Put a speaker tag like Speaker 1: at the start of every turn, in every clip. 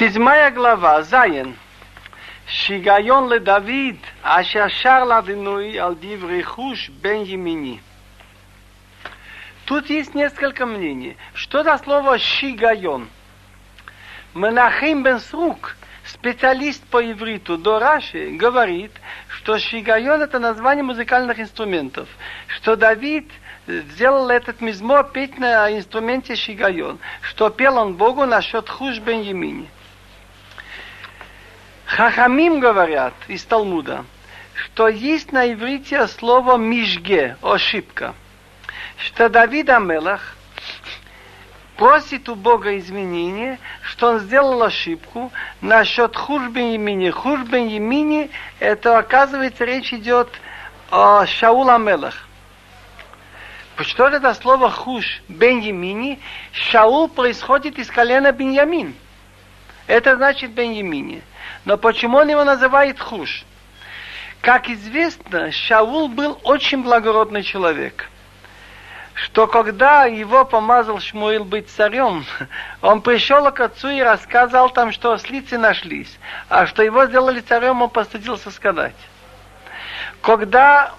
Speaker 1: Седьмая глава, Заин. Шигайон ле Давид, ашашар ладынуи алдив рехуш бен Емини. Тут есть несколько мнений. Что за слово «шигайон»? Менахим бен Срук, специалист по ивриту до Раши, говорит, что шигайон – это название музыкальных инструментов, что Давид э, сделал этот мизмо петь на инструменте шигайон, что пел он Богу насчет хуш бен Емини. Хахамим говорят из Талмуда, что есть на иврите слово мишге, ошибка. Что Давид Амелах просит у Бога извинения, что он сделал ошибку насчет Хушбен Емини. Хушбен Емини, это оказывается речь идет о Шаул Амелах. Что это слово Хуш Бен Емини? Шаул происходит из колена Беньямин. Это значит Бен Емини. Но почему он его называет Хуш? Как известно, Шаул был очень благородный человек. Что когда его помазал Шмуил быть царем, он пришел к отцу и рассказал там, что ослицы нашлись, а что его сделали царем, он постыдился сказать. Когда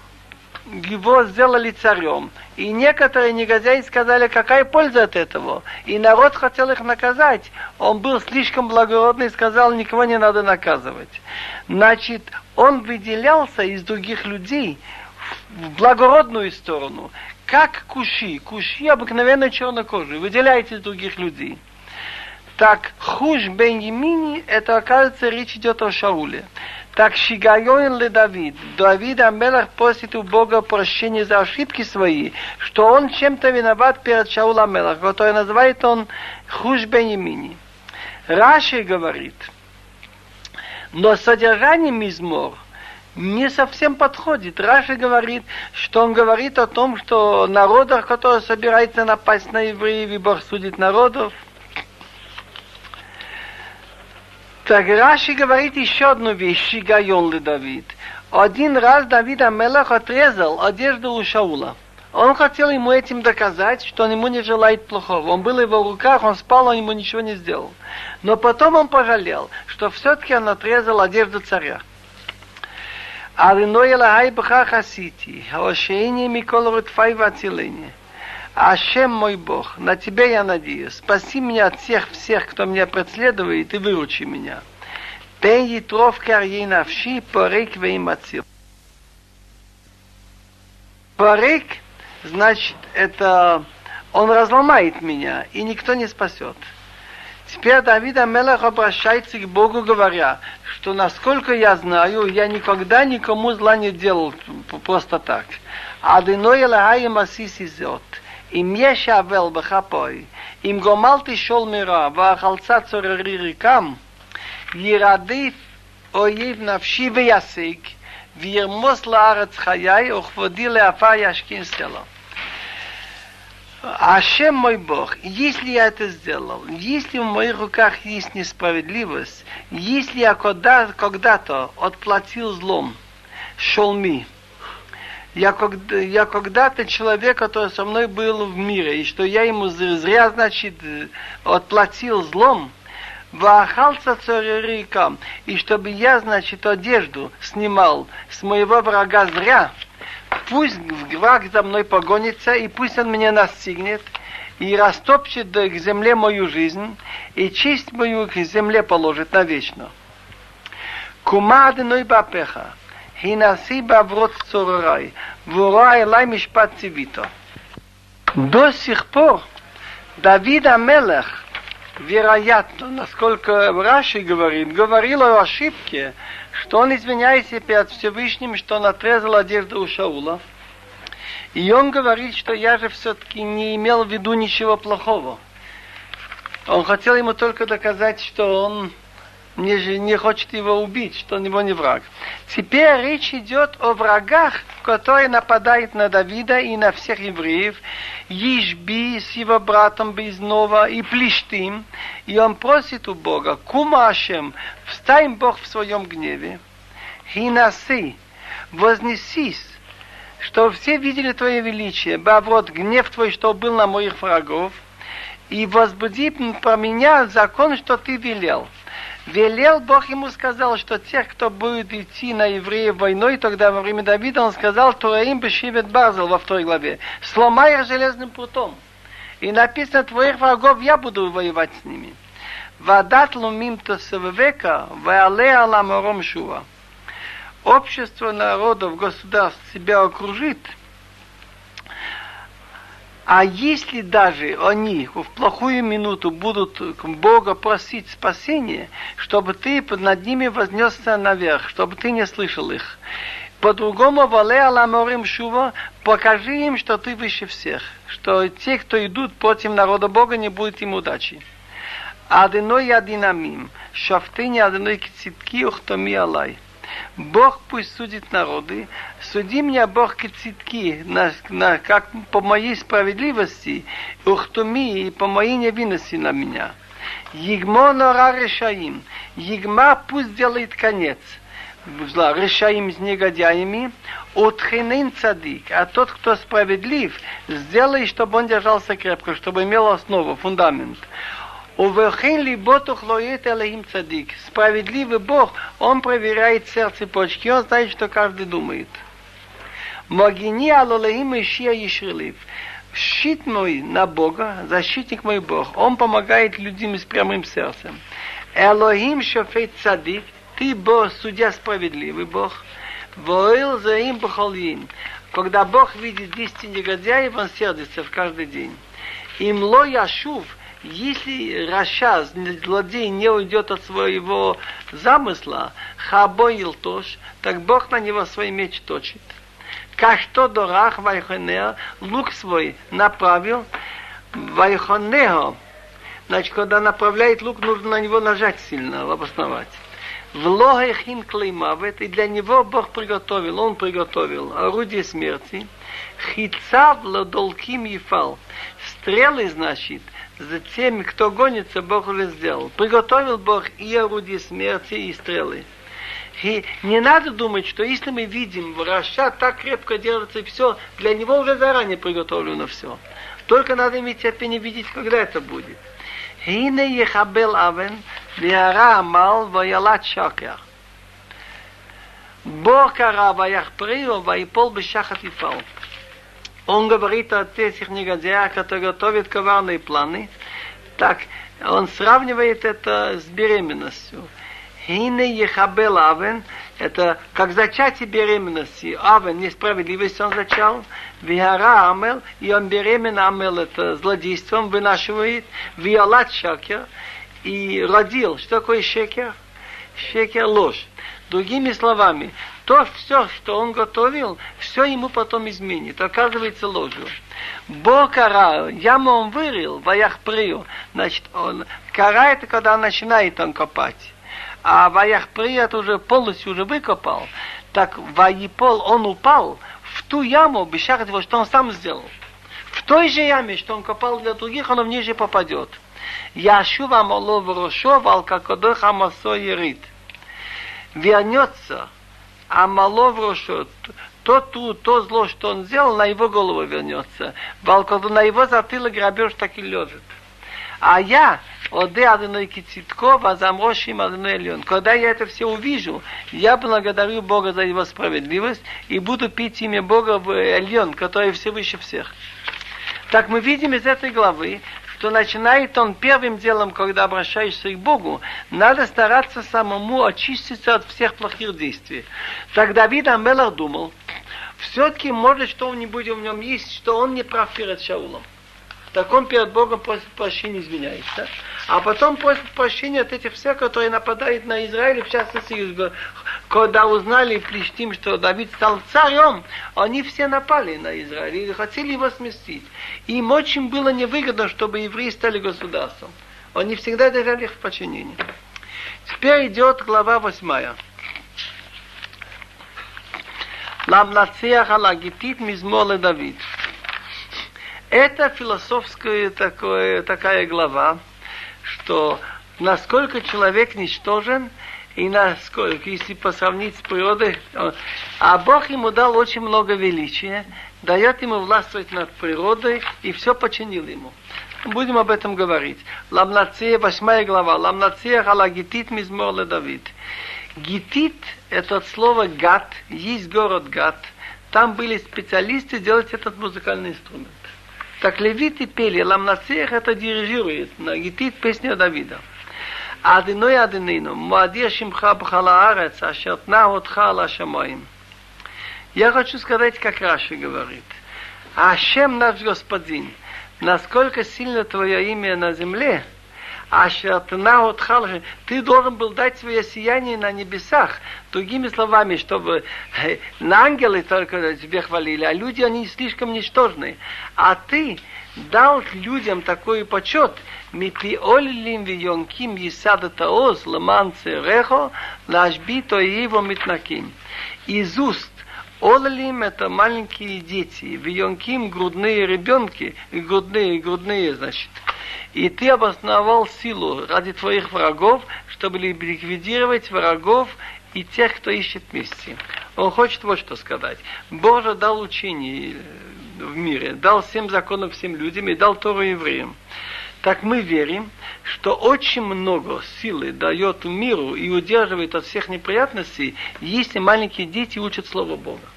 Speaker 1: его сделали царем. И некоторые негодяи сказали, какая польза от этого. И народ хотел их наказать. Он был слишком благородный и сказал, никого не надо наказывать. Значит, он выделялся из других людей в благородную сторону. Как куши. Куши обыкновенно чернокожие. Выделяется из других людей. Так, хуш бен Емини, это, оказывается, речь идет о Шауле. Так Шигайон ли Давид. Давид Амелах просит у Бога прощения за ошибки свои, что он чем-то виноват перед Шаул Амелах, который называет он Хуш Бенемини. Раши говорит, но содержание Мизмор не совсем подходит. Раши говорит, что он говорит о том, что народах, которые собираются напасть на евреев, и Бог судит народов – Так Раши говорит еще одну вещь, Шигайон ли Давид. Один раз Давид Амелах отрезал одежду у Шаула. Он хотел ему этим доказать, что он ему не желает плохого. Он был в его руках, он спал, он ему ничего не сделал. Но потом он пожалел, что все-таки он отрезал одежду царя. Алиной Элахай Бхах Асити, Хаошейни Микол Рутфай Вацилени. Ашем мой Бог, на Тебя я надеюсь. Спаси меня от всех, всех, кто меня преследует, и выручи меня. Пен Yitrov карьей навши, порек веймацил. Порек, значит, это он разломает меня, и никто не спасет. Теперь Давид Амелах обращается к Богу, говоря, что насколько я знаю, я никогда никому зла не делал просто так. Адиной Элахай Масиси Зот. אם יש אבל בכפוי, אם גומלתי שול מרע ואכלצה צוררי ריקם, ירדיף אויב נפשי וישיג, וירמוס לארץ חיי, וכבודי לאפה ישכין סלו. Ашем мой Бог, если я это сделал, если в моих руках есть несправедливость, если я когда-то когда отплатил злом, шолми, я, я когда-то человек, который со мной был в мире, и что я ему зря, значит, отплатил злом, Вахалца царерикам, и чтобы я, значит, одежду снимал с моего врага зря, пусть враг за мной погонится, и пусть он меня настигнет, и растопчет к земле мою жизнь, и честь мою к земле положит навечно. Кумадной бапеха, Хинаси баврот цорорай, вора элай мишпат цивито. До сих пор Давид Амелех, вероятно, насколько Раши говорит, говорил о ошибке, что он извиняется перед Всевышним, что он отрезал одежду у Шаула. И он говорит, что я же все-таки не имел в виду ничего плохого. Он хотел ему только доказать, что он не, не хочет его убить, что он его не враг. Теперь речь идет о врагах, которые нападают на Давида и на всех евреев, Ишби с его братом Безнова и Плештим, и он просит у Бога, Кумашем, встань Бог в своем гневе, Хинаси, вознесись, что все видели Твое величие, Баврот, гнев Твой, что был на моих врагов, и возбуди про меня закон, что Ты велел – Велел Бог ему сказал, что тех, кто будет идти на евреев войной, тогда во время Давида он сказал, Тураим бешивет Барзел во второй главе, сломай их железным прутом. И написано, твоих врагов я буду воевать с ними. Вадат лумим то века, ваале аламором шува. Общество народов, государств себя окружит – а если даже они в плохую минуту будут Бога просить спасения, чтобы ты над ними вознесся наверх, чтобы ты не слышал их. По-другому, вале аламорим шува, покажи им, что ты выше всех, что те, кто идут против народа Бога, не будет им удачи. Адиной адинамим, шафтыни адиной кицитки ухтоми алай. Бог пусть судит народы, суди меня, Бог, кицитки, на, на, как по моей справедливости, ухтуми и по моей невинности на меня. Егмо нора решаим, Егма пусть делает конец. Решаим с негодяями, утхинин цадик, а тот, кто справедлив, сделай, чтобы он держался крепко, чтобы имел основу, фундамент. Уверхин ли ботух лоет алейхим цадик. Справедливый Бог, Он проверяет сердце почки, Он знает, что каждый думает. Могини алолеим ишия ешрилив. Щит мой на Бога, защитник мой Бог. Он помогает людям с прямым сердцем. Элохим шофет цадик, ты Бог, судья справедливый Бог. Воил за им бахалин. Когда Бог видит 10 негодяев, он сердится в каждый день. Им ло яшув – если Раша, злодей, не уйдет от своего замысла, хабоил тош, так Бог на него свой меч точит. Как что дорах вайхонео, лук свой направил, вайхонео, значит, когда направляет лук, нужно на него нажать сильно, обосновать. В логехин клеймавет, и для него Бог приготовил, он приготовил орудие смерти, хицав ладолким ефал стрелы, значит, за теми, кто гонится, Бог уже сделал. Приготовил Бог и орудие смерти, и стрелы. И не надо думать, что если мы видим врача, так крепко делается и все, для него уже заранее приготовлено все. Только надо иметь терпение видеть, когда это будет. Ине ехабел авен, виара амал, ваялат шакер. Бог кара, ваях прио, ваипол бешахат ифал. Он говорит о этих негодяях, которые готовят коварные планы. Так, он сравнивает это с беременностью. Хине ехабел авен, это как зачатие беременности. Авен, несправедливость он зачал. Вихара амел, и он беремен амел, это злодейством вынашивает. Виолат шакер, и родил. Что такое шекер? Шекер ложь. Другими словами, то все, что он готовил, все ему потом изменит. Оказывается ложью. Бог кара, яму он вырыл, ваях прию. Значит, он, кара это когда начинает он копать. А ваях прию это уже полностью уже выкопал. Так ваипол он упал в ту яму, бешахат его, что он сам сделал. В той же яме, что он копал для других, он в ниже попадет. Яшува молов рошов, алкакодох амасо ерит. Вернется а мало в то, то, то зло, что он сделал, на его голову вернется. Когда на его затылок грабеж так и лежит. А я, оде адыной кицитко, вазамрошим адыной лен. Когда я это все увижу, я благодарю Бога за его справедливость и буду пить имя Бога в Эльон, который все выше всех. Так мы видим из этой главы, что начинает он первым делом, когда обращаешься к Богу, надо стараться самому очиститься от всех плохих действий. Так Давид Амелах думал, все-таки может что-нибудь в нем есть, что он не прав перед Шаулом. Так он перед Богом просит прощения, извиняется. А потом просит прощения от этих всех, которые нападают на Израиль, в частности, когда узнали Плештим, что Давид стал царем, они все напали на Израиль и хотели его сместить. Им очень было невыгодно, чтобы евреи стали государством. Они всегда держали их в подчинении. Теперь идет глава восьмая. Ламнацех алагитит мизмоле Давид. Это философская такое, такая глава, что насколько человек ничтожен, и насколько, если посравнить с природой, а Бог ему дал очень много величия, дает ему властвовать над природой и все починил ему. Будем об этом говорить. Ламнацея, восьмая глава. Ламнацея халагитит мизмор Давид. Гитит – это от слова гат, есть город гат. Там были специалисты делать этот музыкальный инструмент. Так левиты пели, ламнацех это дирижирует, гитит песня Давида. Адиной адинину, муадир шимха бхалаарец, ашертна отхала шамаим. Я хочу сказать, как Раши говорит. Ашем наш Господин, насколько сильно твое имя на земле – Ашатна Отхалха, ты должен был дать свое сияние на небесах. Другими словами, чтобы э, на ангелы только тебе хвалили, а люди, они слишком ничтожные. А ты дал людям такой почет, Митлиолилим вионким есада таоз ламанце рехо лашбито его митнаким. Из уст Олалим это маленькие дети, вионким грудные ребенки, грудные, грудные, значит. И ты обосновал силу ради твоих врагов, чтобы ликвидировать врагов и тех, кто ищет мести. Он хочет вот что сказать. Боже дал учение в мире, дал семь законов всем людям и дал Тору евреям так мы верим, что очень много силы дает миру и удерживает от всех неприятностей, если маленькие дети учат Слово Бога.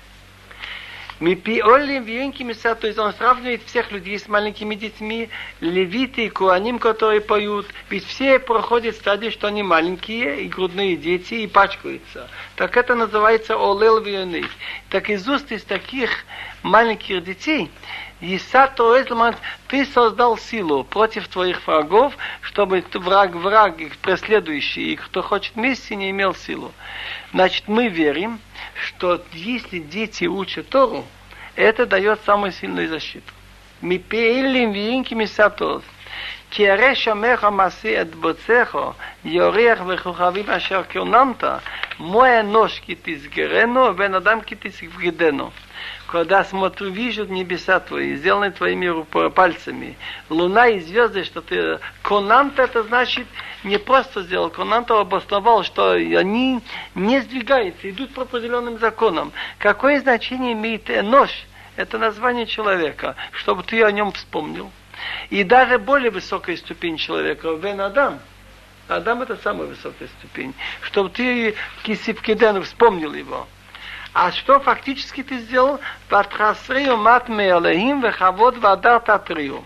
Speaker 1: Мы пиолим венкими то есть он сравнивает всех людей с маленькими детьми, левиты и куаним, которые поют, ведь все проходят стадии, что они маленькие и грудные дети и пачкаются. Так это называется олел вионы. Так из уст из таких маленьких детей Исато Эзлман, ты создал силу против твоих врагов, чтобы враг, враг, преследующий и кто хочет мести, не имел силу. Значит, мы верим, что если дети учат Тору, это дает самую сильную защиту. Мы пейлим винки мисатос. כי הרי שומך המעשי את בוצך, יוריח וכוכבים אשר כוננת, מו אנוש כי תסגרנו, ובן אדם כי תסגדנו когда смотрю, вижу небеса твои, сделаны твоими пальцами. Луна и звезды, что ты... Конант это значит, не просто сделал, Конант обосновал, что они не сдвигаются, идут по определенным законам. Какое значение имеет нож? Это название человека, чтобы ты о нем вспомнил. И даже более высокая ступень человека, Вен Адам, Адам это самая высокая ступень, чтобы ты Кисипкиден вспомнил его. А что фактически ты сделал? Ватрасрию мат меалахим вехавод вадар татрию.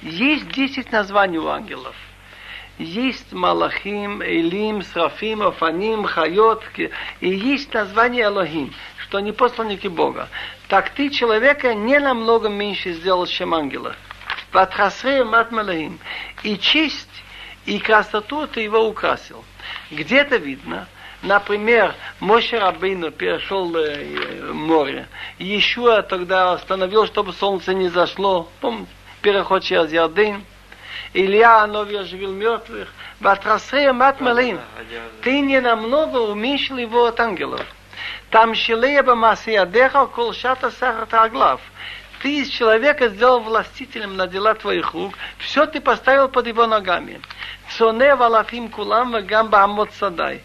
Speaker 1: Есть десять названий у ангелов. Есть Малахим, Элим, Срафим, Афаним, Хайот, и есть название Аллахим, что они посланники Бога. Так ты человека не намного меньше сделал, чем ангела. Ватрасрею мат Малахим. И честь, и красоту ты его украсил. Где-то видно, Например, Моше Рабейну перешел э, море. Иешуа тогда остановил, чтобы солнце не зашло. Помните, переход через Ярдын. Илья Нови оживил мертвых. Ватрасея мат малин. Ты не намного уменьшил его от ангелов. Там шилея бы масиядеха кол шата сахар аглав. Ты из человека сделал властителем на дела твоих рук. Все ты поставил под его ногами. Цоне валафим кулам гамба амот садай.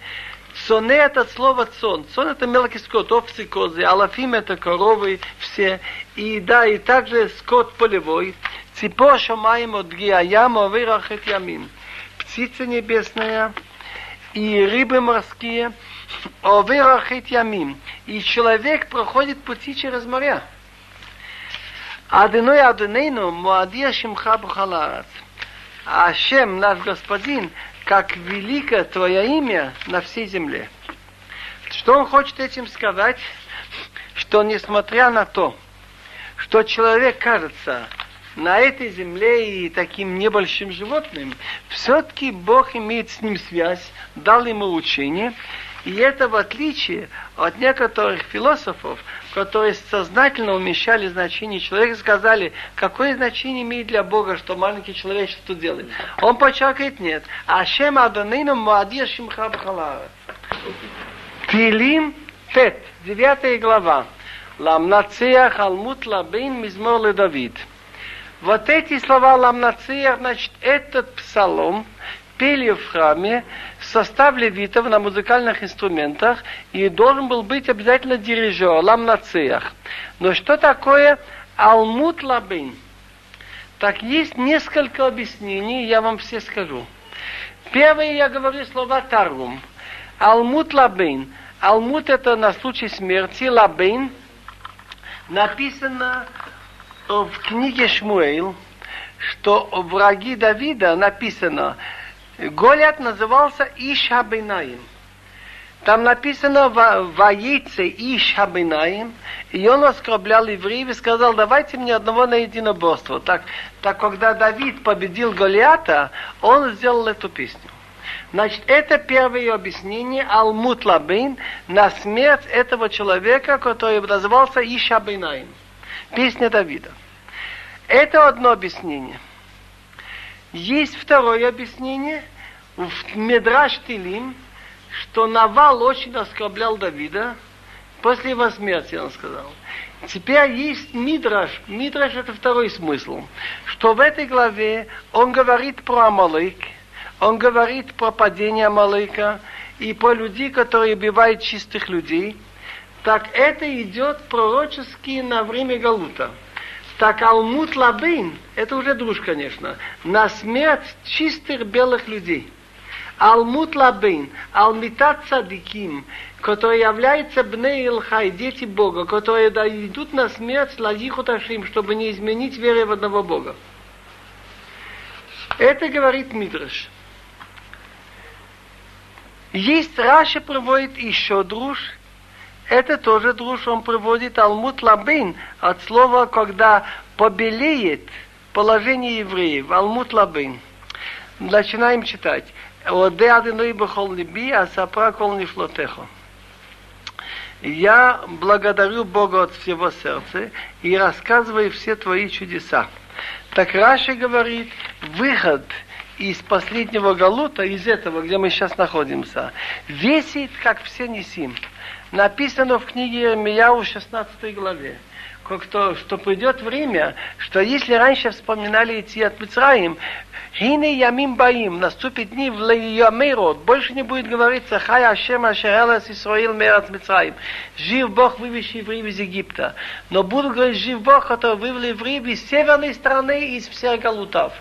Speaker 1: Соне это слово цон. Цон это мелкий скот, овцы, козы. Алафим это коровы все. И да, и также скот полевой. Ципо шамаем от гияяма вырахет ямим. Птица небесная и рыбы морские. Оверахит ямим. И человек проходит пути через моря. Адыной Адынейну Муадия Шимха Бухаларат. Ашем, наш Господин, как велико Твое имя на всей земле. Что он хочет этим сказать? Что несмотря на то, что человек кажется на этой земле и таким небольшим животным, все-таки Бог имеет с ним связь, дал ему учение, и это в отличие от некоторых философов, которые сознательно умаляли значение человека, сказали, какое значение имеет для Бога, что маленький человек что делает. Он подчеркивает, нет. השם אדונינו מה אדיר שמך בכל הארץ. תהילים ט, девятая глава. למנצח על מות לבן מזמור לדוד. Вот эти слова למנצח, значит, этот псалом пели в храме состав левитов на музыкальных инструментах и должен был быть обязательно дирижер, למנצח. Но что такое על מות לבן? Так есть несколько объяснений, я вам все скажу. Первое, я говорю слова Таргум. על מות לבן. על מות это на случай смерти, לבן. Написано в книге Шмуэль, что враги Давида написано, Голят назывался Ишабинаим. Там написано в яйце Иш Хабинаим, и он оскорблял евреев и сказал, давайте мне одного на единоборство. Так, так когда Давид победил Голиата, он сделал эту песню. Значит, это первое объяснение Алмут Лабин на смерть этого человека, который назывался Иша Бейнаим. Песня Давида. Это одно объяснение. Есть второе объяснение в Медраш Тилим, что Навал очень оскорблял Давида после его смерти, он сказал. Теперь есть Мидраш. Мидраш это второй смысл. Что в этой главе он говорит про Амалык, он говорит про падение Амалыка и про людей, которые убивают чистых людей. Так это идет пророчески на время Галута. Так Алмут Лабин, это уже друж, конечно, на смерть чистых белых людей. Алмут Лабин, Алмитат Цадиким, которые являются Бней Илхай, дети Бога, которые идут на смерть Ладихуташим, чтобы не изменить веры в одного Бога. Это говорит Мидраш. Есть Раша приводит еще друж, это тоже друж, он приводит Алмут Лабин от слова, когда побелеет положение евреев. Алмут Лабин. Начинаем читать. А. Я благодарю Бога от всего сердца и рассказываю все твои чудеса. Так Раши говорит, выход из последнего галута, из этого, где мы сейчас находимся, весит, как все несим. Написано в книге Мияу 16 главе что, что придет время, что если раньше вспоминали идти от Мицраим, Хине ямим баим, наступит дни в Лейямейрот, больше не будет говориться Хай Ашем Ашерелес Исраил Мерат Мицраим. Жив Бог, вывезший евреев из Египта. Но буду говорить, жив Бог, который вывел евреев из северной страны, из всех галутов.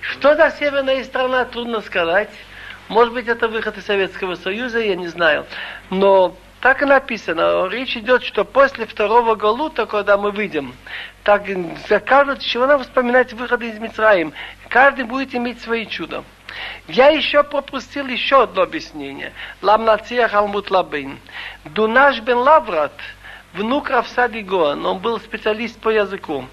Speaker 1: Что за северная страна, трудно сказать. Может быть, это выход из Советского Союза, я не знаю. Но так и написано. Речь идет, что после второго Галута, когда мы выйдем, так закажут, чего надо вспоминать выход из Мицраим. Каждый будет иметь свои чудо. Я еще пропустил еще одно объяснение. Ламнациях Алмут Лабин. Дунаш бен Лаврат, внук Равсади Гоан, он был специалист по языку.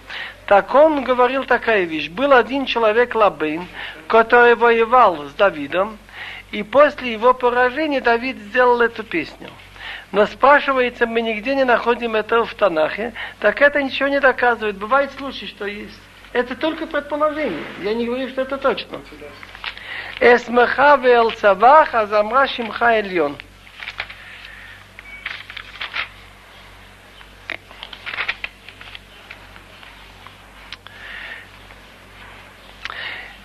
Speaker 1: Так он говорил такая вещь. Был один человек Лабин, который воевал с Давидом, и после его поражения Давид сделал эту песню. Но спрашивается, мы нигде не находим этого в Танахе, так это ничего не доказывает. Бывает случаи, что есть. Это только предположение. Я не говорю, что это точно. Эсмеха вел цавах, азамра шимха эльон.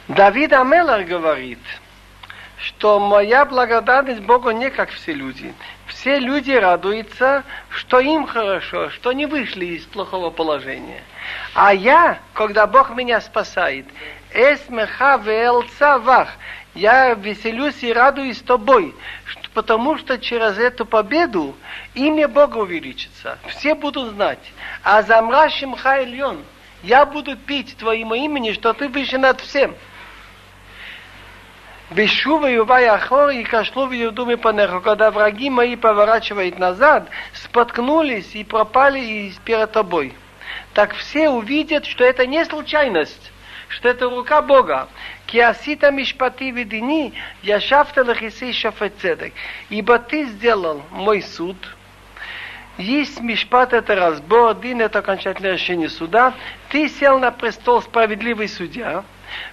Speaker 1: Давид Амелар говорит, что моя благодарность Богу не как все люди все люди радуются, что им хорошо, что не вышли из плохого положения. А я, когда Бог меня спасает, я веселюсь и радуюсь тобой, потому что через эту победу имя Бога увеличится. Все будут знать. А замрашим хайльон, я буду пить твоему имени, что ты выше над всем. Бешува ахор и кашлу в юдуме панеху. Когда враги мои поворачивают назад, споткнулись и пропали перед тобой. Так все увидят, что это не случайность, что это рука Бога. Киасита мишпати видини, яшафта лахиси шафет Ибо ты сделал мой суд, есть мишпат это разбор, дин это окончательное решение суда. Ты сел на престол справедливый судья.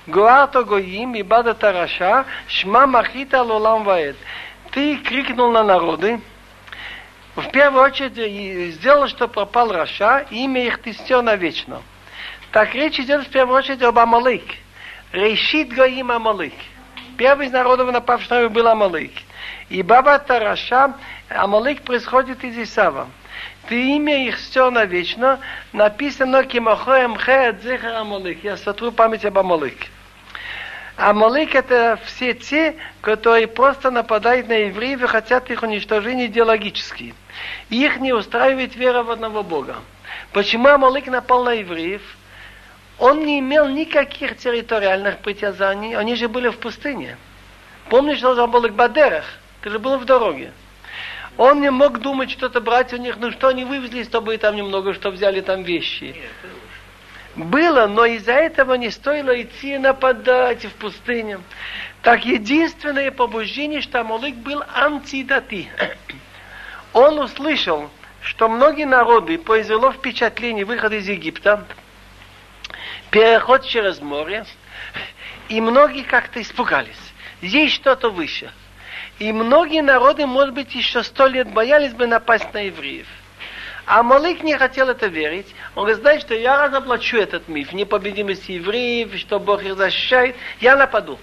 Speaker 1: Гуарто гоим и бада тараша, шма махита лолам ваэд. Ты крикнул на народы, в первую очередь сделал, что пропал Раша, имя их ты стер навечно. Так речь идет в первую очередь об Амалык. Решит Гоим Амалык. Первый из народов, напавших на был Амалык. И Баба Тараша, Амалык происходит из Исава. Ты имя их все навечно, написано Кимахоем Хеет Зихар Амалык. Я сотру память об Амалыке. Амалык это все те, которые просто нападают на евреев и хотят их уничтожения идеологически. Их не устраивает вера в одного Бога. Почему Амалык напал на евреев? Он не имел никаких территориальных притязаний, они же были в пустыне. Помнишь, что он был в Бадерах? Ты же был в дороге. Он не мог думать что-то брать у них, ну что они вывезли с тобой там немного, что взяли там вещи. Было, но из-за этого не стоило идти нападать в пустыню. Так единственное побуждение, что Амалык был антидати. Он услышал, что многие народы произвело впечатление выхода из Египта, переход через море, и многие как-то испугались. Здесь что-то выше. И многие народы, может быть, еще сто лет боялись бы напасть на евреев. А Малык не хотел это верить. Он говорит, знаешь, что я разоблачу этот миф, непобедимости евреев, что Бог их защищает, я нападу.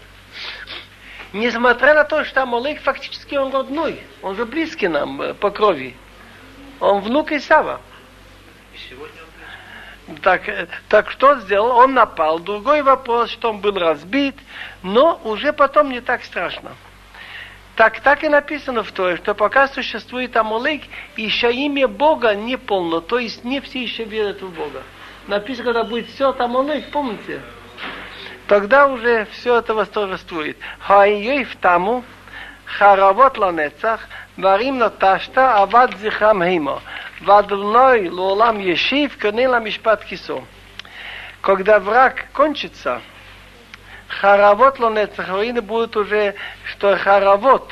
Speaker 1: Несмотря на то, что Амалык фактически он родной, он же близкий нам э, по крови. Он внук Исава. И сегодня так, э, так что сделал? Он напал. Другой вопрос, что он был разбит, но уже потом не так страшно. Так, так и написано в Торе, что пока существует Амулейк, еще имя Бога не полно, то есть не все еще верят в Бога. Написано, когда будет все Амулейк, помните? Тогда уже все это восторжествует. Хаиев таму, харавот ланецах, варим наташта, авад зихам химо. Вадлной лолам ешив, канила мишпат кисо. Когда враг кончится, харавот лонецах, руины будут уже, что харавот,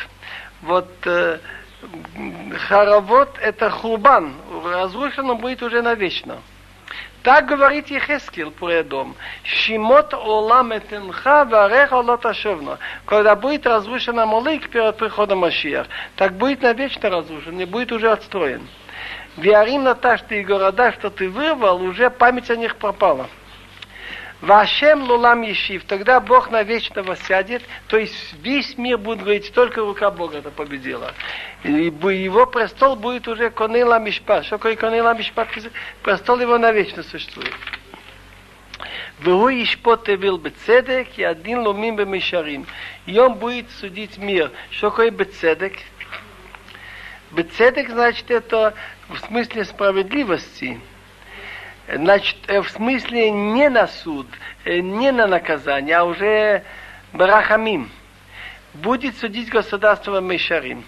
Speaker 1: вот э, харавот это хурбан, разрушено будет уже навечно. Так говорит Ехескил про дом. Шимот олам этенха вареха лоташевно. Когда будет разрушен Амалык перед приходом Машиях, так будет навечно разрушен, не будет уже отстроен. Виарим на та, что и города, что ты вырвал, уже память о них пропала. Вашем лулам ешив, тогда Бог на вечного сядет, то есть весь мир будет говорить, только рука Бога это победила. И его престол будет уже конейла мишпа. Что такое конейла мишпа? Престол его навечно существует. Вегу ишпоте эвил бецедек, и один лумим бемишарим. И он будет судить мир. Что такое бецедек? Бецедек значит это в смысле справедливости. Значит, э, в смысле не на суд, э, не на наказание, а уже барахамим. Будет судить государство Мешарим.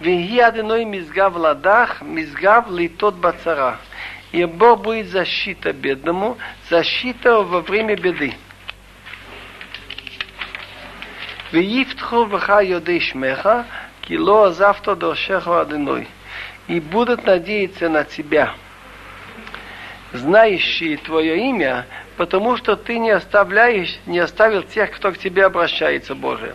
Speaker 1: Веги одной мизгав ладах, мизгав литот бацара. И Бог будет защита бедному, защита во время беды. Веифтху вха йодей шмеха, кило завтра дошеху одной. И будут надеяться на тебя знающие твое имя, потому что ты не оставляешь, не оставил тех, кто к тебе обращается, Боже.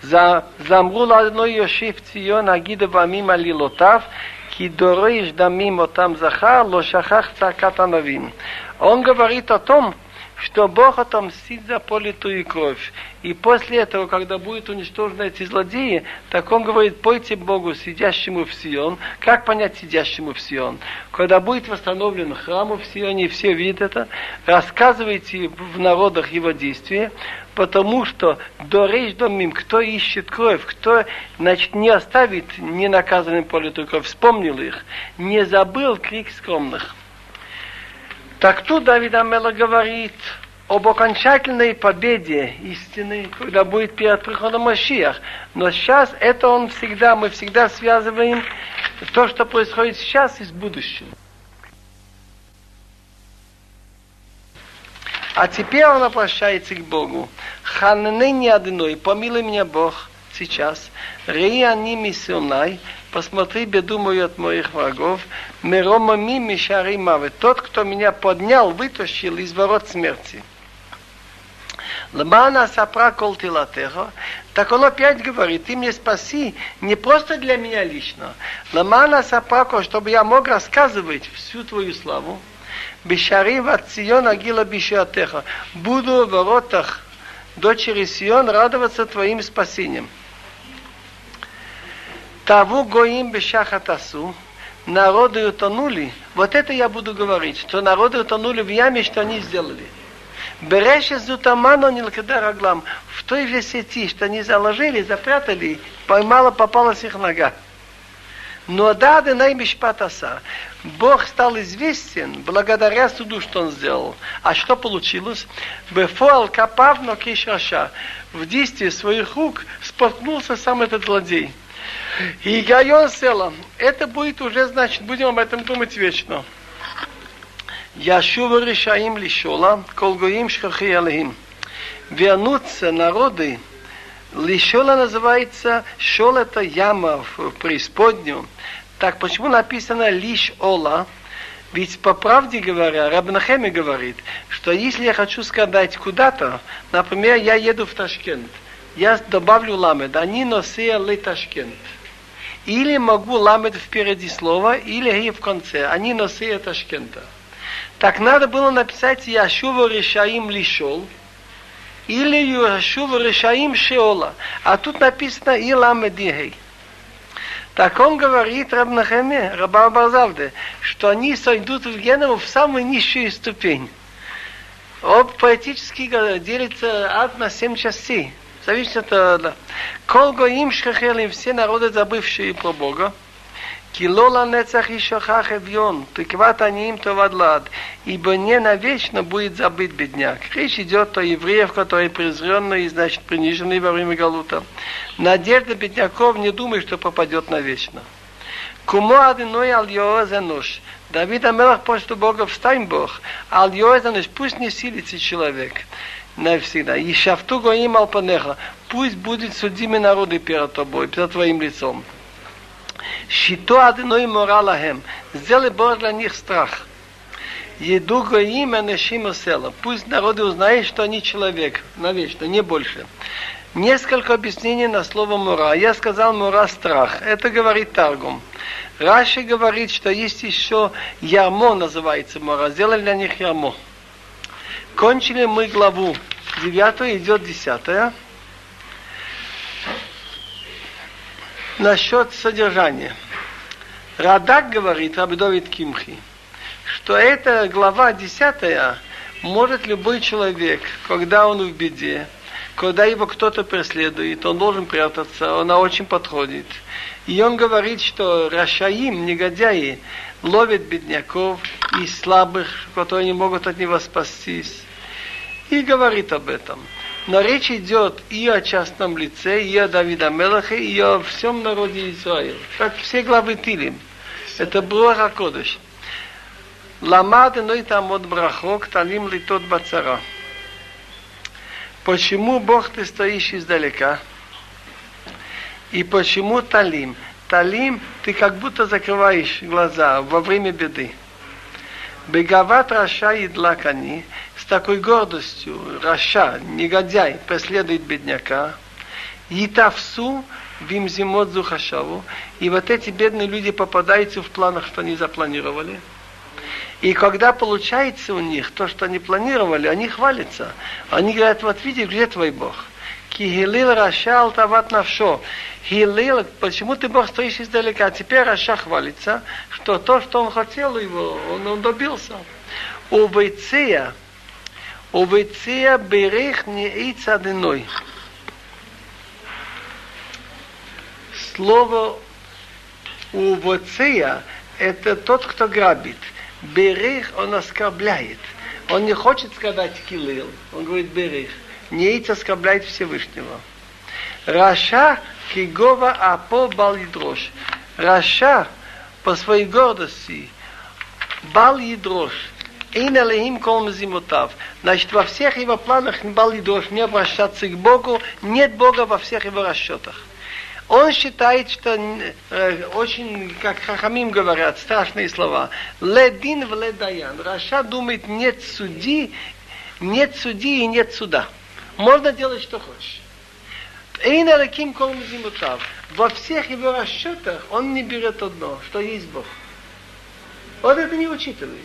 Speaker 1: Замру одной Йошив Цион Агида Вамим Алилотав, ки дорыш дамим отам захар, лошахах цакатановим. Он говорит о том, что Бог отомстит за политую кровь. И после этого, когда будут уничтожены эти злодеи, так он говорит, пойте Богу, сидящему в Сион. Как понять сидящему в Сион? Когда будет восстановлен храм в Сионе, и все видят это, рассказывайте в народах его действия, потому что до речь домим, кто ищет кровь, кто, значит, не оставит ненаказанным политую кровь, вспомнил их, не забыл крик скромных. Так тут Давид Амела говорит об окончательной победе истины, когда будет перед приходом Машиах. Но сейчас это он всегда, мы всегда связываем то, что происходит сейчас, и с будущим. А теперь он обращается к Богу. Ханны не одной, помилуй меня Бог сейчас. Рей они миссионай, посмотри беду мою от моих врагов, Мерома ми мишари мавы, тот, кто меня поднял, вытащил из ворот смерти. Ламана сапра кол тилатеха, так он опять говорит, ты мне спаси не просто для меня лично, Ламана сапрако, чтобы я мог рассказывать всю твою славу, Бешарим от Сиона гила буду в воротах дочери Сион радоваться твоим спасением. Таву гоим бешахатасу, народы утонули, вот это я буду говорить, что народы утонули в яме, что они сделали. Береше зутаману нилкада раглам. В той же сети, что они заложили, запрятали, поймала, попалась их нога. Но да, да мишпатаса. Бог стал известен благодаря суду, что он сделал. А что получилось? Бефуал капавно кишраша. В действии своих рук споткнулся сам этот злодей. И Гайон села. Это будет уже, значит, будем об этом думать вечно. Яшува решаим лишола, колгоим шхахи алихим. Вернутся народы, лишола называется, шол это яма в преисподнюю. Так почему написано лишь ола? Ведь по правде говоря, Рабнахеми говорит, что если я хочу сказать куда-то, например, я еду в Ташкент, я добавлю ламед, они носея ли Ташкент. Или могу ламед впереди слова, или и в конце, они носея Ташкента. Так надо было написать Яшува Решаим Лишол или Яшува Решаим Шеола. А тут написано Илам Дихей. Так он говорит Рабнахеме, Раба Барзавде, что они сойдут в Генову в самую низшую ступень. Об поэтически делится ад на семь частей. Зависит от... Да. Колго им шхахелим, все народы, забывшие про Бога, Килола нецах и шахах эвьон, тыкват аним товадлад, ибо не навечно будет забыт бедняк. Речь идет о евреях, которые презренные и, значит, приниженные во время Галута. Надежда бедняков не думай, что попадет навечно. Кумо адиной ал нож. Давид Амелах у Бога, встань Бог, ал нож, пусть не силится человек навсегда. И шафту гоим алпанеха, пусть будет судимый народы перед тобой, перед твоим лицом. Шито одной моралахем. Сделай Бог для них страх. Еду гоим анашим села. Пусть народы узнают, что они человек. Навечно, не больше. Несколько объяснений на слово мура. Я сказал мура страх. Это говорит Таргум. Раши говорит, что есть еще ярмо называется мура. Сделали для них ярмо. Кончили мы главу. Девятую идет десятая. Насчет содержания. Радак говорит, Рабидовит Кимхи, что эта глава десятая может любой человек, когда он в беде, когда его кто-то преследует, он должен прятаться, она очень подходит. И он говорит, что Рашаим, негодяи, ловят бедняков и слабых, которые не могут от него спастись. И говорит об этом. Но речь идет и о частном лице, и о Давида Мелахе, и о всем народе Израиля. Как все главы Тилим. Это Бруха Кодыш. Ламад и там от брахок, талим литот бацара. Почему Бог ты стоишь издалека? И почему талим? Талим, ты как будто закрываешь глаза во время беды. Бегават Раша и Длакани, такой гордостью רשע, негодяй, преследует бедняка, יתפשו במזמות זו חשבו, и вот эти бедные люди попадаются в планах, что они запланировали. И когда получается у них то, что они планировали, они хвалятся. Они говорят, вот види, где твой Бог? כי הלל רשע על תאוות נפשו. הלל, почему ты Бог стоишь издалека? Теперь רשע хвалится, что то, что он хотел его, он, он добился. У Вейцея, ובציע ברך נעיץ одиной. Слово увоцея – это тот, кто грабит. Берех он оскорбляет. Он не хочет сказать килил, он говорит берех. Нейц оскорбляет Всевышнего. Раша кигова апо бал ядрош. Раша по своей гордости бал ядрош – Ин алейхим кол мазимотав. Значит, во всех его планах не בל ידרוש, не обращаться к Богу, нет Бога во всех его расчетах. Он считает, что э, очень, как חכמים говорят, страшные слова. לית דין ולית דיין. רשע думает, нет судьи, нет судьи и нет суда. Можно делать, что хочешь. Эйн алаким кол мазимотав. Во всех его расчетах он не берет одно, что есть Бог. Он это не учитывает.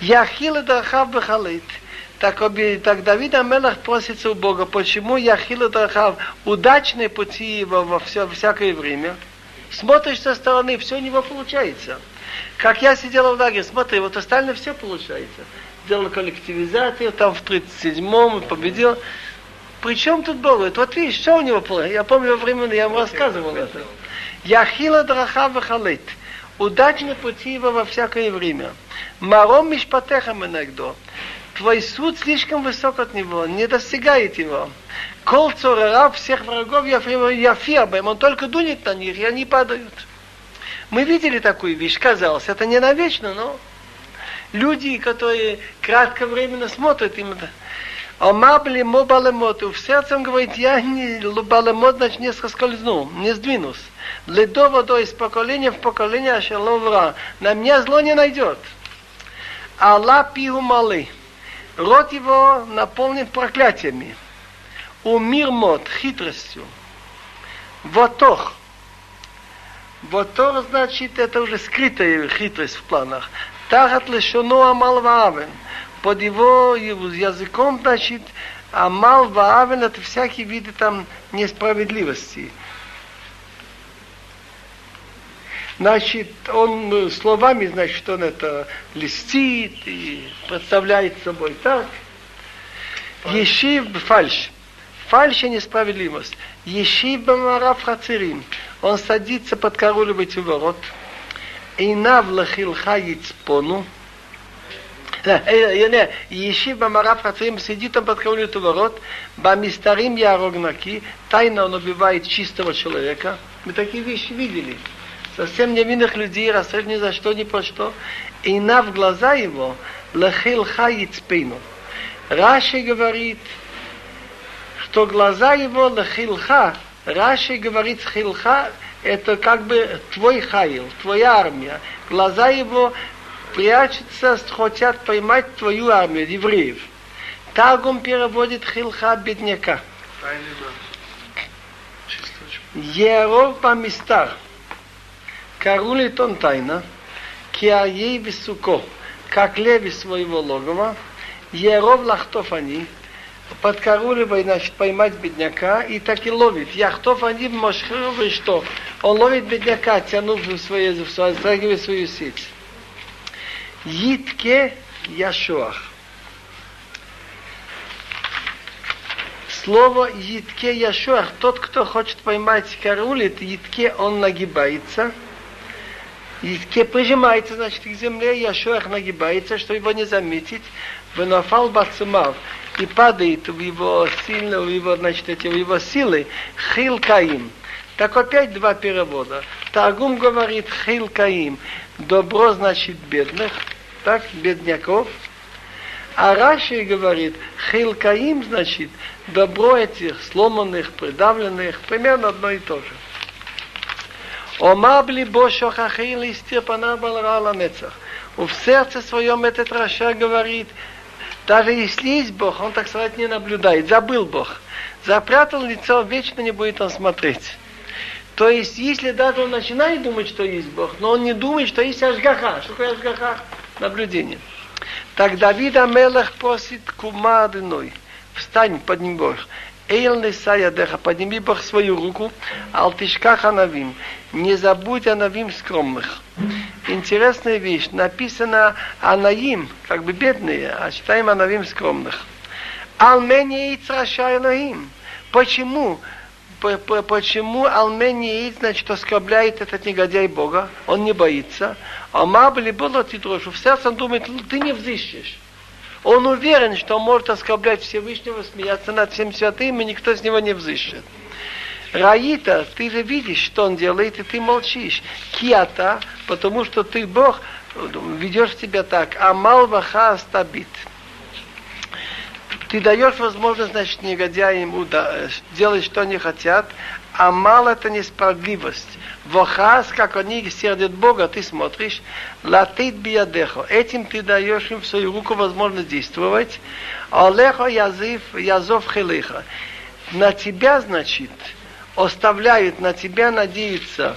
Speaker 1: Яхила Дархав Бахалит. Так, так Давид Амелах просится у Бога, почему Яхила Дархав удачные пути его во все, всякое время. Смотришь со стороны, все у него получается. Как я сидел в лагере, смотри, вот остальное все получается. Делал коллективизацию, там в 37-м победил. Причем тут Бог говорит, вот видишь, все у него получается. Я помню во время, я вам рассказывал это. Яхила драха вахалит. Удачные пути его во всякое время. Маром мишпатехам иногда. Твой суд слишком высок от него, не достигает его. Кол раб всех врагов Яфирбаем, он только дунет на них, и они падают. Мы видели такую вещь, казалось, это не навечно, но люди, которые кратковременно смотрят, им это... Омабли мо балемот, в он говорит, я не балемот, значит, не соскользну, не сдвинусь. Ледо водой из поколения в поколение, ашеловра, на меня зло не найдет. Алла пигу малы. Рот его наполнен проклятиями. У мир мод, хитростью. Вотох. Вотох значит, это уже скрытая хитрость в планах. Тахат лешону амал ваавен. Под его языком, значит, амал ваавен это всякие виды там несправедливости. Значит, он словами, значит, он это листит и представляет собой так. Ешив фальш. Фальш и несправедливость. Ешив бамараф хацирим. Он садится под у ворот. Инав лахилха яцпону. Ешив бамараф хацирим сидит он под у ворот. Бамистарим ярогнаки. Тайно он убивает чистого человека. Мы такие вещи видели совсем невинных людей, расстрелять ни за что, ни по что, и на в глаза его лахилха яцпейну. Раши говорит, что глаза его лахилха, Раши говорит хилха, это как бы твой хаил, твоя армия. Глаза его прячутся, хотят поймать твою армию, евреев. Тагум переводит хилха бедняка. Еров помистар. Карули тон тайна, киа ей високо, как леви своего логова, еров лахтов они, под карули, значит, поймать бедняка, и так и ловит. Яхтов они в что? Он ловит бедняка, тянув в свои, в свою сеть. Йитке Яшуах. Слово Йитке Яшуах, тот, кто хочет поймать карулит, Йитке он нагибается – и прижимается, значит, к земле, и Ашуах нагибается, чтобы его не заметить. Венофал бацумав и падает в его сильно, в его, значит, эти, в его силы, хил каим. Так опять два перевода. Таргум говорит хил каим. Добро значит бедных, так, бедняков. А Раши говорит, хил каим значит добро этих сломанных, придавленных, примерно одно и то же. Омар бо шохахи листир пана балра нецах. В сердце своем этот Раша говорит, даже если есть Бог, он, так сказать, не наблюдает. Забыл Бог. Запрятал лицо, вечно не будет он смотреть. То есть, если даже он начинает думать, что есть Бог, но он не думает, что есть Ашгаха. Что такое Ашгаха? Наблюдение. Так Давид Амелах просит кума одной. Встань под Бог. Эйл Несаядеха, подними Бог свою руку, алтишках анавим, не забудь анавим скромных. Интересная вещь, написано анаим, как бы бедные, а читаем анавим скромных. Алмения Ицраша Элохим. Почему? Почему Алмения значит, оскорбляет этот негодяй Бога? Он не боится. А Мабли было ты дрожь. В сердце он думает, ты не взыщешь. Он уверен, что он может оскорблять Всевышнего, смеяться над всем святым, и никто с него не взыщет. Раита, ты же видишь, что он делает, и ты молчишь. Киата, потому что ты Бог, ведешь себя так. Амал стабит. Ты даешь возможность, значит, негодяям делать, что они хотят, а мало это несправедливость. Вохас, как они сердят Бога, ты смотришь, латит биядехо. Этим ты даешь им в свою руку возможность действовать. Олехо язив, язов хелиха. На тебя, значит, оставляют, на тебя надеются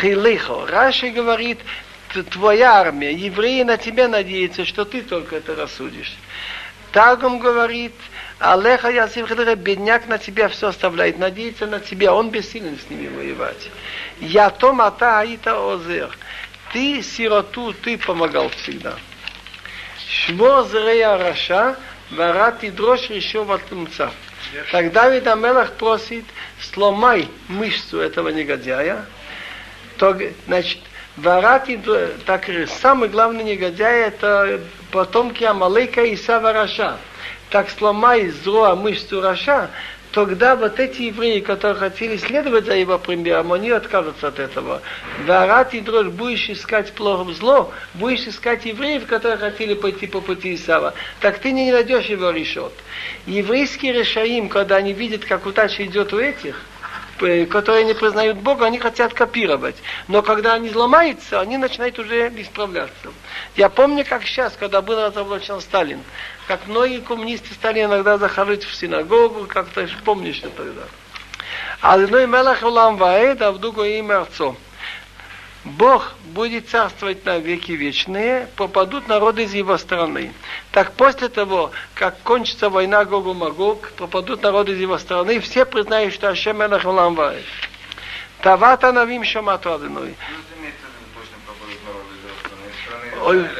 Speaker 1: хилихо. Раши говорит, твоя армия, евреи на тебя надеются, что ты только это рассудишь. Таргум говорит, Алеха Ясиф бедняк на тебя все оставляет, надеется на тебя, он бессилен с ними воевать. Я то мата аита озер. Ты сироту, ты помогал всегда. Шмо зрея раша, вара ты дрожь решил от Тогда Давид Амелах просит, сломай мышцу этого негодяя. То, значит, Варати, так самый главный негодяй, это потомки Амалейка и Савараша. Так сломай зло мышцу Раша, тогда вот эти евреи, которые хотели следовать за его примером, они откажутся от этого. Варат и дрожь, будешь искать плохо зло, будешь искать евреев, которые хотели пойти по пути Исава, так ты не найдешь его решет. Еврейские решаим, когда они видят, как удача идет у этих, которые не признают Бога, они хотят копировать. Но когда они ломаются, они начинают уже исправляться. Я помню, как сейчас, когда был разоблачен Сталин, как многие коммунисты стали иногда заходить в синагогу, как-то помнишь это тогда. Адной мелах улам ваэд, а в другое имя Отцом. Бог будет царствовать на веки вечные, попадут народы из его страны. Так после того, как кончится война Гогу Магог, пропадут народы из его страны, все признают, что Ашем Элах Ламвай. Тавата Навим Шамату Адыной.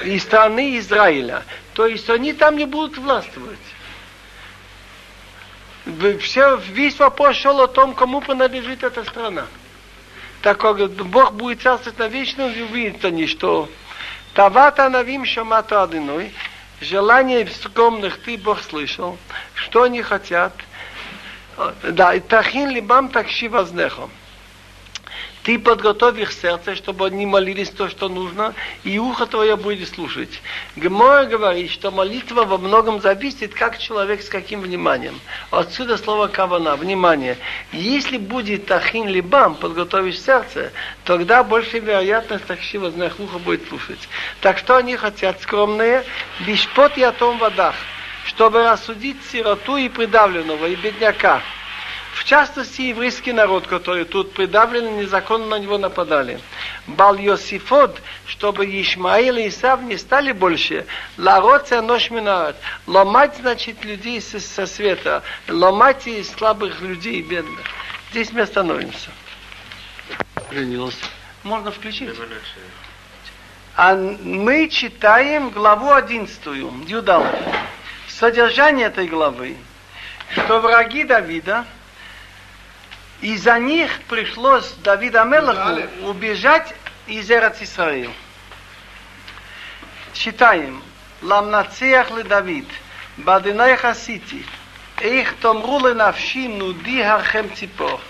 Speaker 1: Из страны Израиля. То есть они там не будут властвовать. Все, весь вопрос шел о том, кому принадлежит эта страна так как Бог будет царствовать на вечном, увидят они, что Тавата Навим Шамата Адиной, желание скромных ты, Бог, слышал, что они хотят. Да, Тахин либам такши вознехом. Ты подготовь их сердце, чтобы они молились то, что нужно, и ухо твое будет слушать. Гмора говорит, что молитва во многом зависит, как человек с каким вниманием. Отсюда слово кавана, внимание. Если будет тахин либам, подготовишь сердце, тогда больше вероятность такшива знах ухо будет слушать. Так что они хотят скромные? Бишпот о том водах, чтобы рассудить сироту и придавленного, и бедняка, в частности, еврейский народ, который тут придавлен, незаконно на него нападали. Бал Йосифод, чтобы Ишмаил и Исав не стали больше. Лароция нож минарат. Ломать, значит, людей со, со света. Ломать и слабых людей, бедных. Здесь мы остановимся. Принялся. Можно включить? А мы читаем главу 11, Юдалов. Содержание этой главы, что враги Давида – из-за них пришлось Давида Мелаху убежать из Эрец Исраил. Читаем. Ламнацеях ли Давид, Бадинай Хасити, Их томру ли навши нуди хархем ципор.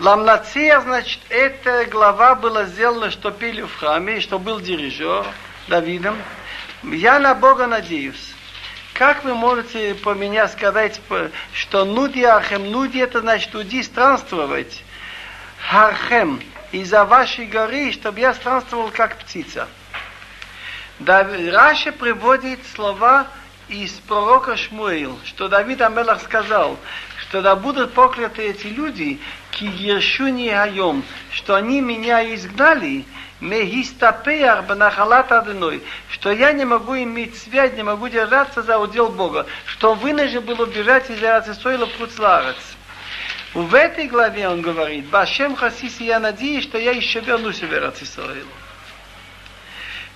Speaker 1: Ламнацея, значит, эта глава была сделана, что пели в храме, что был дирижер Давидом. Я на Бога надеюсь. Как вы можете по меня сказать, что нуди архем, нуди это значит уди странствовать, архем, из-за вашей горы, чтобы я странствовал как птица. Да, Раша приводит слова из пророка Шмуил, что Давид Амелах сказал, что да будут прокляты эти люди, ки ершуни айом, что они меня изгнали, мегистапеяр банахалат адыной, что я не могу иметь связь, не могу держаться за удел Бога, что вынужден был убежать из в Пуцларец. В этой главе он говорит, Башем Хасиси, я надеюсь, что я еще вернусь в Иерусалим.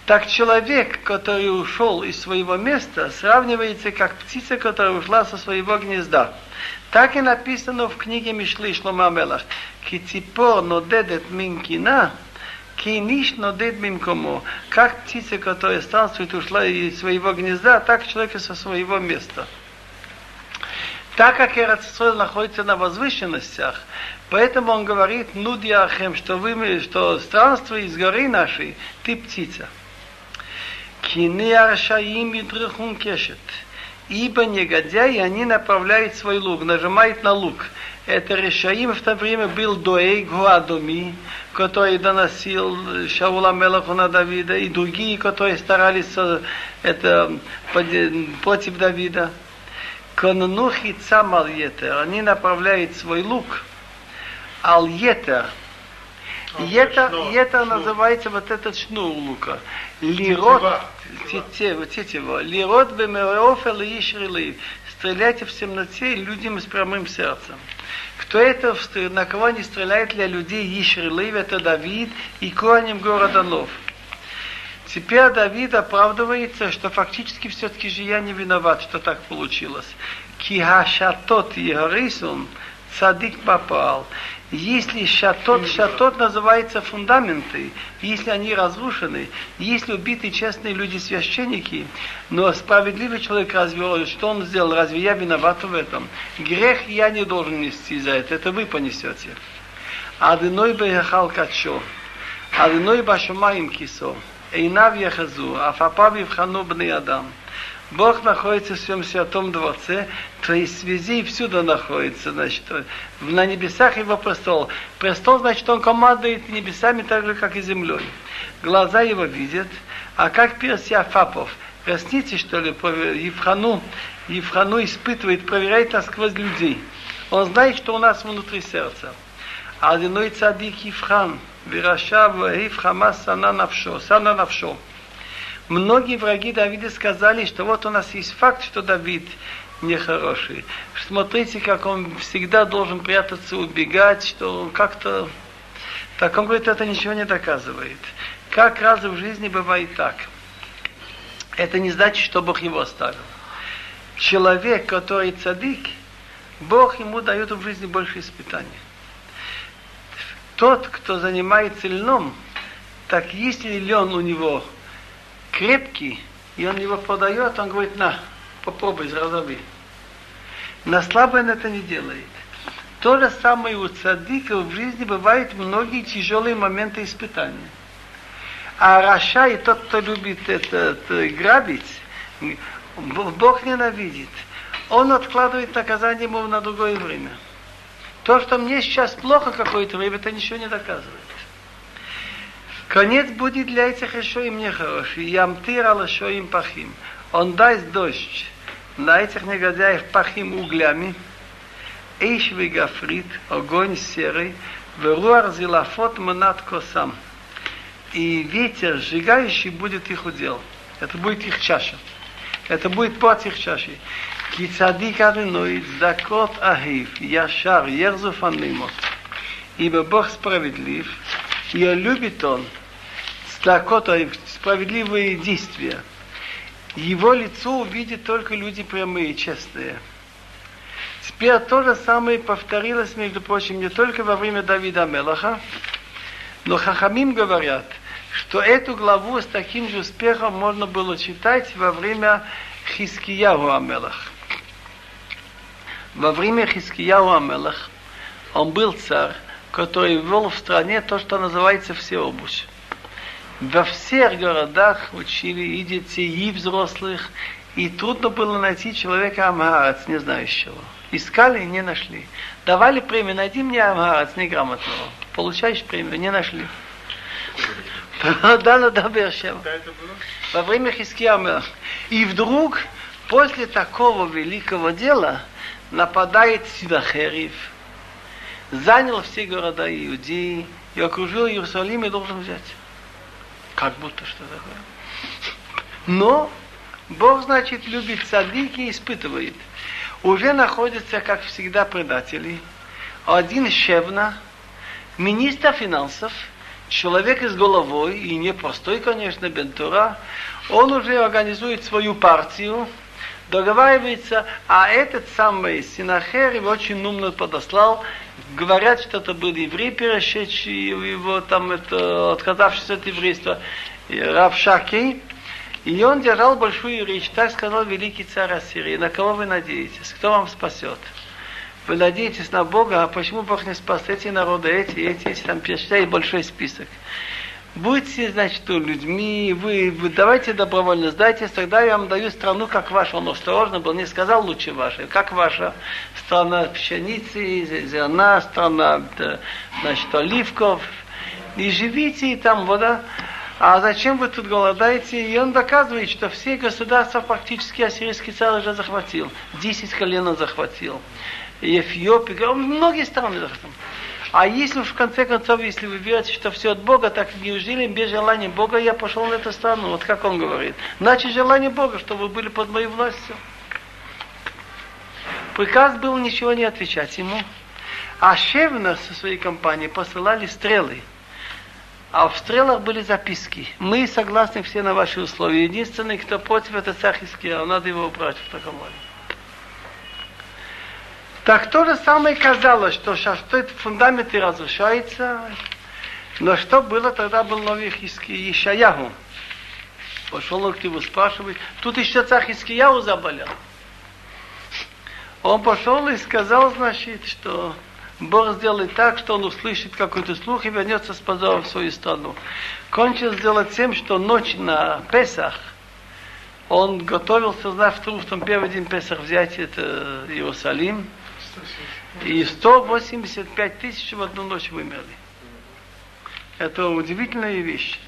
Speaker 1: Так человек, который ушел из своего места, сравнивается как птица, которая ушла со своего гнезда. Так и написано в книге Мишли Шлома Мелах. Киципор нодедет минкина, Кейниш нодед мимкому. Как птица, которая странствует, ушла из своего гнезда, так человек со своего места. Так как Эрацисроль находится на возвышенностях, поэтому он говорит, нудиахем, что вы, что странство из горы нашей, ты птица. Кини аршаим юдрихун кешет. Ибо негодяи, они направляют свой лук, нажимают на лук. Это решаим в то время был Доэй Гуадоми, который доносил Шаула Мелаху на Давида, и другие, которые старались это, против Давида. Коннухи Цамал Етер, они направляют свой лук, Ал Етер, это называется вот этот шнур лука. Лирот, тетива, тетива. Лирот бемереофел и стреляйте в темноте людям с прямым сердцем. Кто это, на кого не стреляет для людей Ишрилыв, это Давид и Коаним города Нов. Теперь Давид оправдывается, что фактически все-таки же я не виноват, что так получилось. Кихашатот Егорисун, цадик попал. Если шатот, шатот называется фундаменты, если они разрушены, если убиты честные люди, священники, но справедливый человек разве, что он сделал, разве я виноват в этом? Грех я не должен нести за это, это вы понесете. Адыной бехал качо, адыной башумаим кисо, эйнав яхазу, афапав евхану бны адам. Бог находится в своем святом дворце, то есть везде и всюду находится, значит, на небесах его престол. Престол, значит, он командует небесами так же, как и землей. Глаза его видят, а как перси Афапов, ресницы, что ли, Евхану, Евхану испытывает, проверяет насквозь людей. Он знает, что у нас внутри сердца. Одиной цадик Евхан, Вирашав, Евхамас, Сана Навшо, Сана Навшо. Многие враги Давида сказали, что вот у нас есть факт, что Давид нехороший. Смотрите, как он всегда должен прятаться, убегать, что он как-то... Так он говорит, это ничего не доказывает. Как раз в жизни бывает так. Это не значит, что Бог его оставил. Человек, который цадик, Бог ему дает в жизни больше испытаний. Тот, кто занимается льном, так если лен у него крепкий, и он его подает, он говорит, на, попробуй, разови. На слабый он это не делает. То же самое у цадиков в жизни бывают многие тяжелые моменты испытания. А Раша и тот, кто любит это, это грабить, Бог ненавидит. Он откладывает наказание ему на другое время. То, что мне сейчас плохо какое-то время, это ничего не доказывает. Конец будет для этих еще и мне хороший. Ямтир алашо им пахим. Он даст дождь на этих негодяев пахим углями. Эйш вегафрит, огонь серый, веруар зилафот манат косам. И ветер сжигающий будет их удел. Это будет их чаша. Это будет плод их чаши. כי צדיק אדינוי צדקות אהיב, ישר, ירזוף הנימות. Ибо Бог справедлив, и любит Он Такота, справедливые действия. Его лицо увидят только люди прямые, честные. Теперь то же самое повторилось, между прочим, не только во время Давида Мелаха, но Хахамим говорят, что эту главу с таким же успехом можно было читать во время Хискияу Амелах. Во время Хискияу Амелах он был царь, который ввел в стране то, что называется всеобущ. Во всех городах учили и детей, и взрослых, и трудно было найти человека амгарец, не знающего. Искали и не нашли. Давали премию, найди мне амгарец неграмотного. Получаешь премию, не нашли. Да, на Бершева. Во время Хиския И вдруг, после такого великого дела, нападает Сидахерив, занял все города Иудеи и окружил Иерусалим и должен взять. Как будто что такое. Но Бог, значит, любит садики и испытывает. Уже находятся, как всегда, предатели. Один Шевна, министр финансов, человек с головой, и непростой, конечно, Бентура, он уже организует свою партию, договаривается, а этот самый Синахер его очень умно подослал. Говорят, что это был еврей, перешедший его там, это, отказавшийся от еврейства, Рав Шаки. И он держал большую речь. Так сказал великий царь Ассирии. На кого вы надеетесь? Кто вам спасет? Вы надеетесь на Бога, а почему Бог не спас эти народы, эти, эти, эти, там перечисляет большой список. Будьте, значит, людьми, вы, вы давайте добровольно сдайтесь, тогда я вам даю страну, как ваша. Он осторожно был, не сказал лучше вашей, как ваша страна пшеницы, зерна, страна, значит, оливков. И живите, и там вода. А зачем вы тут голодаете? И он доказывает, что все государства практически ассирийский царь уже захватил. Десять колен захватил. Эфиопия, многие страны захватил. А если уж в конце концов, если вы верите, что все от Бога, так неужели без желания Бога я пошел на эту страну? Вот как он говорит. Значит, желание Бога, чтобы вы были под моей властью. Приказ был ничего не отвечать ему. А Шевна со своей компанией посылали стрелы. А в стрелах были записки. Мы согласны все на ваши условия. Единственный, кто против, это царь Хиския. Надо его убрать в таком море. Так то же самое казалось, что сейчас что фундаменты разрушаются. Но что было, тогда был новый Ишаяху. Пошел он к нему спрашивать. Тут еще царь Хискияу заболел. Он пошел и сказал, значит, что Бог сделает так, что он услышит какой-то слух и вернется с позором в свою страну. Кончил сделать тем, что ночь на Песах он готовился завтра утром, первый день Песах взять это Иерусалим. И 185 тысяч в одну ночь вымерли. Это удивительная вещь.